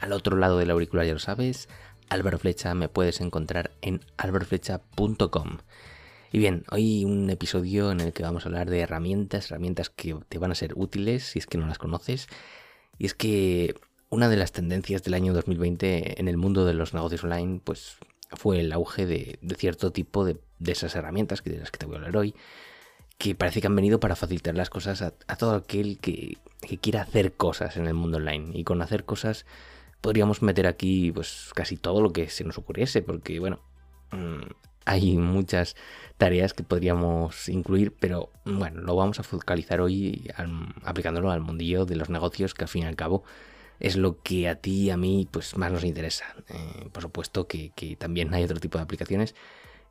Al otro lado del auricular ya lo sabes, Álvaro Flecha me puedes encontrar en alvaroflecha.com. Y bien, hoy un episodio en el que vamos a hablar de herramientas, herramientas que te van a ser útiles si es que no las conoces. Y es que una de las tendencias del año 2020 en el mundo de los negocios online, pues fue el auge de, cierto tipo de, esas herramientas que de las que te voy a hablar hoy, que parece que han venido para facilitar las cosas a, todo aquel que, que quiera hacer cosas en el mundo online. Y con hacer cosas podríamos meter aquí pues casi todo lo que se nos ocurriese, porque bueno, mm, hay muchas tareas que podríamos incluir, pero bueno, lo vamos a focalizar hoy aplicándolo al mundillo de los negocios, que al fin y al cabo es lo que a ti y a mí pues más nos interesa. Eh, por supuesto que, también hay otro tipo de aplicaciones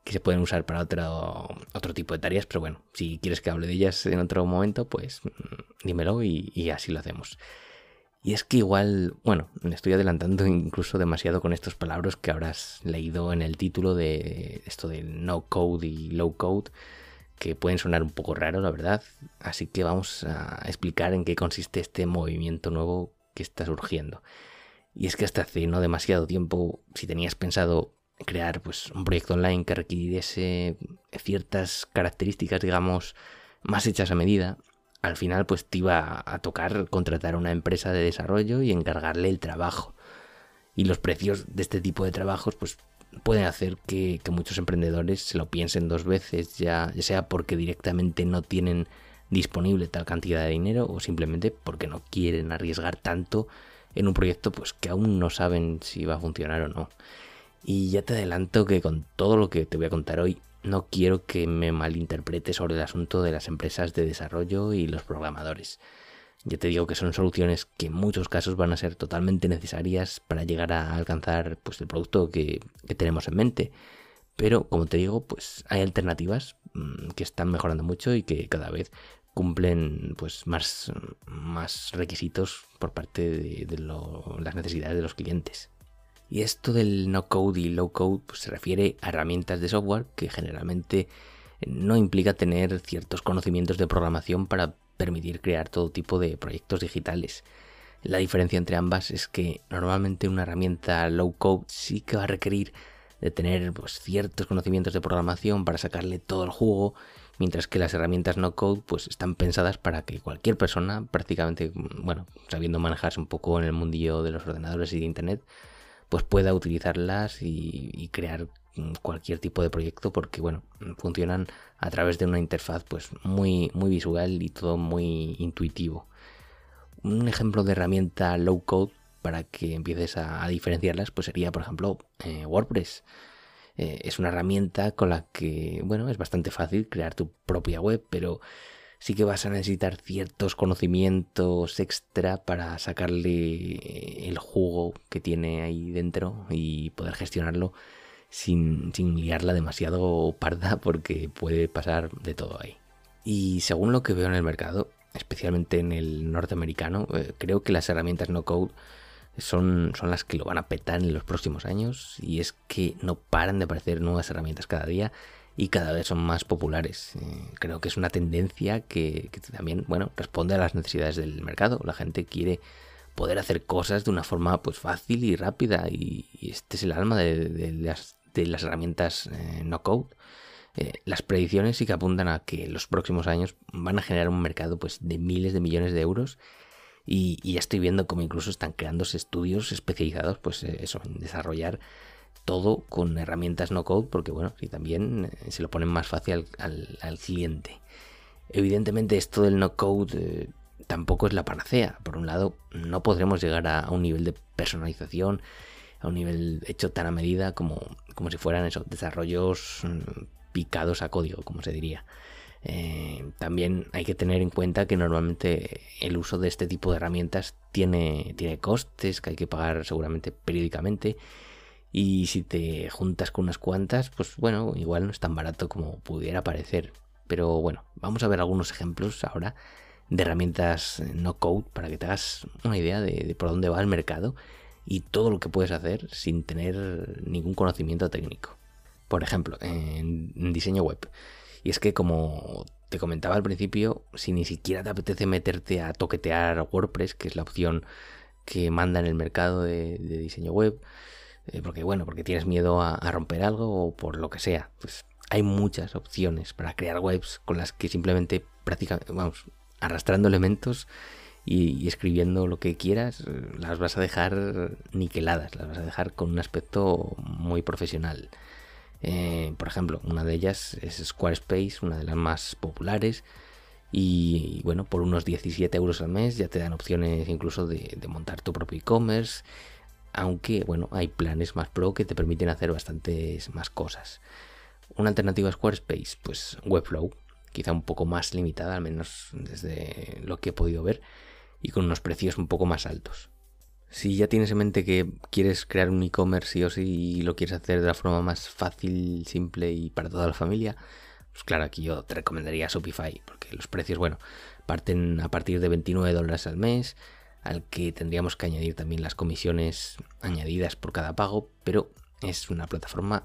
que se pueden usar para otro, otro tipo de tareas, pero bueno, si quieres que hable de ellas en otro momento, pues mm, dímelo y así lo hacemos. Y es que igual, bueno, me estoy adelantando incluso demasiado con estos palabras que habrás leído en el título de esto de no code y low code, que pueden sonar un poco raro, la verdad. Así que vamos a explicar en qué consiste este movimiento nuevo que está surgiendo. Y es que hasta hace no demasiado tiempo, si tenías pensado crear pues un proyecto online que requiriese ciertas características, digamos, más hechas a medida, al final pues te iba a tocar contratar a una empresa de desarrollo y encargarle el trabajo. Y los precios de este tipo de trabajos pues pueden hacer que, muchos emprendedores se lo piensen dos veces, ya, ya sea porque directamente no tienen disponible tal cantidad de dinero o simplemente porque no quieren arriesgar tanto en un proyecto pues que aún no saben si va a funcionar o no. Y ya te adelanto que con todo lo que te voy a contar hoy no quiero que me malinterprete sobre el asunto de las empresas de desarrollo y los programadores. Ya te digo que son soluciones que en muchos casos van a ser totalmente necesarias para llegar a alcanzar pues, el producto que, tenemos en mente. Pero, como te digo, pues hay alternativas mm, que están mejorando mucho y que cada vez cumplen pues más, más requisitos por parte de, las necesidades de los clientes. Y esto del no code y low code pues, se refiere a herramientas de software que generalmente no implica tener ciertos conocimientos de programación para permitir crear todo tipo de proyectos digitales. La diferencia entre ambas es que normalmente una herramienta low code sí que va a requerir de tener pues, ciertos conocimientos de programación para sacarle todo el juego, mientras que las herramientas no code pues están pensadas para que cualquier persona, prácticamente, bueno, sabiendo manejarse un poco en el mundillo de los ordenadores y de internet, pues pueda utilizarlas y, crear cualquier tipo de proyecto porque bueno funcionan a través de una interfaz pues muy muy visual y todo muy intuitivo. Un ejemplo de herramienta low code para que empieces a, diferenciarlas pues sería por ejemplo eh, WordPress. Eh, es una herramienta con la que bueno es bastante fácil crear tu propia web pero sí que vas a necesitar ciertos conocimientos extra para sacarle el jugo que tiene ahí dentro y poder gestionarlo sin, sin liarla demasiado parda porque puede pasar de todo ahí. Y según lo que veo en el mercado, especialmente en el norteamericano, eh, creo que las herramientas no code son, son las que lo van a petar en los próximos años y es que no paran de aparecer nuevas herramientas cada día y cada vez son más populares. Eh, creo que es una tendencia que, también, bueno, responde a las necesidades del mercado. La gente quiere poder hacer cosas de una forma pues fácil y rápida y, este es el alma de, las, herramientas eh, no code. Eh, las predicciones sí que apuntan a que los próximos años van a generar un mercado pues de miles de millones de euros y, ya estoy viendo como incluso están creándose estudios especializados pues eso en desarrollar todo con herramientas no code, porque bueno, si también eh, se lo ponen más fácil al, cliente. Evidentemente esto del no code eh, tampoco es la panacea. Por un lado, no podremos llegar a, un nivel de personalización, a un nivel hecho tan a medida como, como si fueran esos desarrollos mm, picados a código, como se diría. Eh, también hay que tener en cuenta que normalmente el uso de este tipo de herramientas tiene, tiene costes que hay que pagar seguramente periódicamente. Y si te juntas con unas cuantas, pues bueno, igual no es tan barato como pudiera parecer. Pero bueno, vamos a ver algunos ejemplos ahora de herramientas no code para que te hagas una idea de, por dónde va el mercado y todo lo que puedes hacer sin tener ningún conocimiento técnico. Por ejemplo, en diseño web. Y es que como te comentaba al principio, si ni siquiera te apetece meterte a toquetear WordPress, que es la opción que manda en el mercado de, diseño web, eh, porque bueno, porque tienes miedo a, romper algo o por lo que sea, pues hay muchas opciones para crear webs con las que simplemente prácticamente, vamos, arrastrando elementos y, escribiendo lo que quieras, eh, las vas a dejar niqueladas, las vas a dejar con un aspecto muy profesional. Eh, por ejemplo, una de ellas es Squarespace, una de las más populares. Y, bueno, por unos 17 euros al mes ya te dan opciones incluso de, de montar tu propio e-commerce. Aunque bueno, hay planes más pro que te permiten hacer bastantes más cosas. Una alternativa a Squarespace, pues Webflow, quizá un poco más limitada, al menos desde lo que he podido ver, y con unos precios un poco más altos. Si ya tienes en mente que quieres crear un e-commerce sí o y lo quieres hacer de la forma más fácil, simple y para toda la familia, pues claro, aquí yo te recomendaría Shopify, porque los precios, bueno, parten a partir de 29 dólares al mes, al que tendríamos que añadir también las comisiones añadidas por cada pago, pero es una plataforma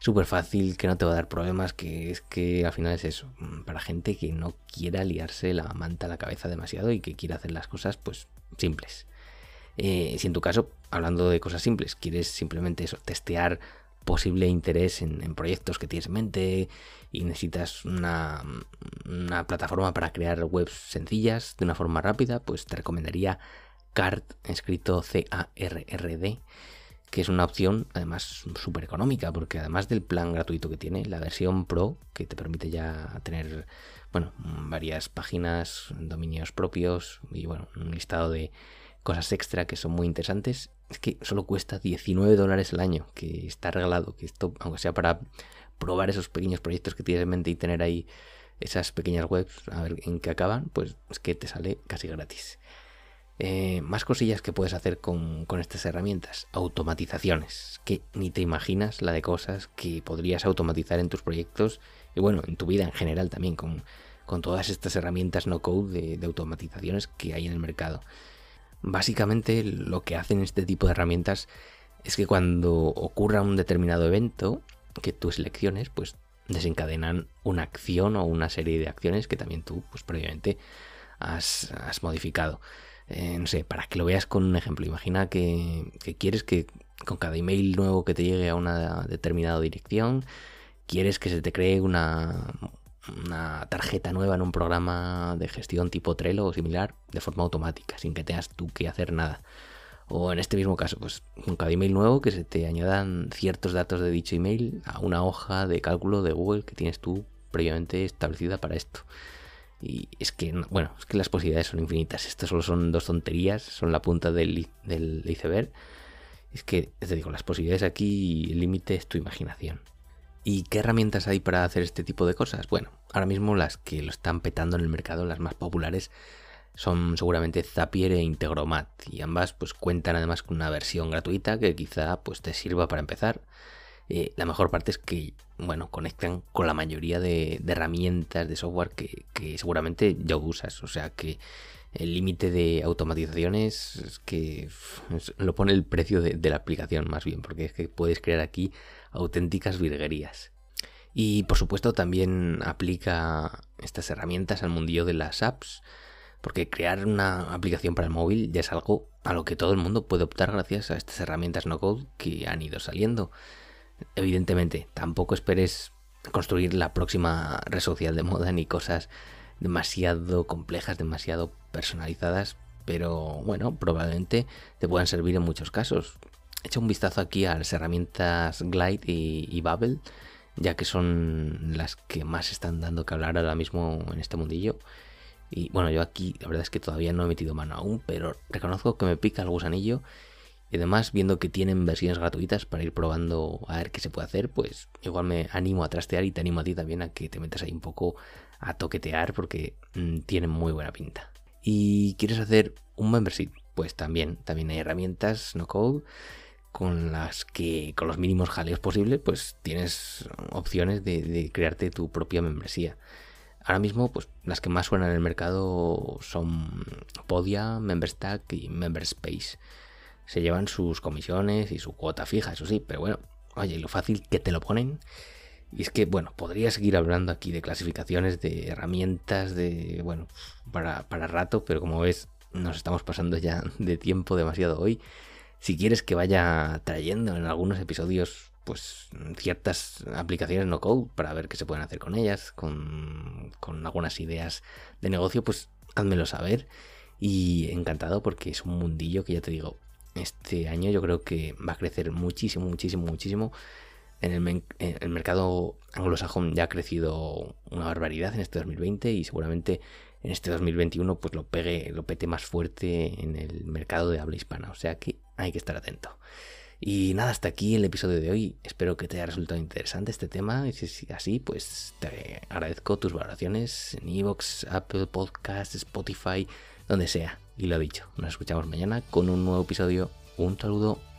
súper fácil, que no te va a dar problemas, que es que al final es eso, mm, para gente que no quiera liarse la manta a la cabeza demasiado y que quiera hacer las cosas pues simples. Eh, si en tu caso, hablando de cosas simples, quieres simplemente eso, testear posible interés en, proyectos que tienes en mente y necesitas una, una, plataforma para crear webs sencillas de una forma rápida, pues te recomendaría CARD, escrito C-A-R-R-D, que es una opción además súper económica, porque además del plan gratuito que tiene, la versión Pro, que te permite ya tener bueno, varias páginas, dominios propios y bueno, un listado de cosas extra que son muy interesantes, es que solo cuesta 19 dólares al año, que está regalado, que esto, aunque sea para probar esos pequeños proyectos que tienes en mente y tener ahí esas pequeñas webs, a ver en qué acaban, pues es que te sale casi gratis. Eh, más cosillas que puedes hacer con, con, estas herramientas. Automatizaciones, que ni te imaginas la de cosas que podrías automatizar en tus proyectos y bueno, en tu vida en general también, con, con todas estas herramientas no code de, de automatizaciones que hay en el mercado. Básicamente lo que hacen este tipo de herramientas es que cuando ocurra un determinado evento que tú selecciones, pues desencadenan una acción o una serie de acciones que también tú, pues previamente has, modificado. Eh, no sé, para que lo veas con un ejemplo, imagina que, que quieres que con cada email nuevo que te llegue a una determinada dirección, quieres que se te cree una, una tarjeta nueva en un programa de gestión tipo Trello o similar de forma automática, sin que tengas tú que hacer nada. O en este mismo caso, pues con cada email nuevo que se te añadan ciertos datos de dicho email a una hoja de cálculo de Google que tienes tú previamente establecida para esto. Y es que, bueno, es que las posibilidades son infinitas. Estas solo son dos tonterías, son la punta del, del iceberg. Es que, te digo, las posibilidades aquí, el límite es tu imaginación. ¿Y qué herramientas hay para hacer este tipo de cosas? Bueno, ahora mismo las que lo están petando en el mercado, las más populares, son seguramente Zapier e Integromat y ambas pues cuentan además con una versión gratuita que quizá pues te sirva para empezar. Eh, la mejor parte es que bueno conectan con la mayoría de, herramientas de software que, seguramente ya usas, o sea que el límite de automatizaciones es que lo pone el precio de la aplicación más bien, porque es que puedes crear aquí auténticas virguerías. Y por supuesto también aplica estas herramientas al mundillo de las apps, porque crear una aplicación para el móvil ya es algo a lo que todo el mundo puede optar gracias a estas herramientas no code que han ido saliendo. Evidentemente, tampoco esperes construir la próxima red social de moda ni cosas demasiado complejas, demasiado personalizadas, pero bueno, probablemente te puedan servir en muchos casos echa un vistazo aquí a las herramientas Glide y, Bubble, ya que son las que más están dando que hablar ahora mismo en este mundillo. Y bueno, yo aquí la verdad es que todavía no he metido mano aún, pero reconozco que me pica el gusanillo. Y además, viendo que tienen versiones gratuitas para ir probando a ver qué se puede hacer, pues igual me animo a trastear y te animo a ti también a que te metas ahí un poco a toquetear porque mm, tienen muy buena pinta. ¿Y quieres hacer un membership? Pues también, también hay herramientas no code con las que con los mínimos jaleos posibles pues tienes opciones de, crearte tu propia membresía. Ahora mismo, pues las que más suenan en el mercado son Podia, MemberStack y MemberSpace. Se llevan sus comisiones y su cuota fija, eso sí, pero bueno, oye, lo fácil que te lo ponen. Y es que, bueno, podría seguir hablando aquí de clasificaciones, de herramientas, de, bueno, para, para rato, pero como ves, nos estamos pasando ya de tiempo demasiado hoy si quieres que vaya trayendo en algunos episodios pues ciertas aplicaciones no code para ver qué se pueden hacer con ellas, con, con algunas ideas de negocio, pues házmelo saber. Y encantado porque es un mundillo que ya te digo, este año yo creo que va a crecer muchísimo, muchísimo, muchísimo. En el, en el mercado anglosajón ya ha crecido una barbaridad en este 2020 y seguramente en este 2021 pues lo pegue, lo pete más fuerte en el mercado de habla hispana. O sea que hay que estar atento. Y nada, hasta aquí el episodio de hoy. Espero que te haya resultado interesante este tema. Y si es así, pues te agradezco tus valoraciones en Evox, Apple Podcasts, Spotify, donde sea. Y lo dicho, nos escuchamos mañana con un nuevo episodio. Un saludo.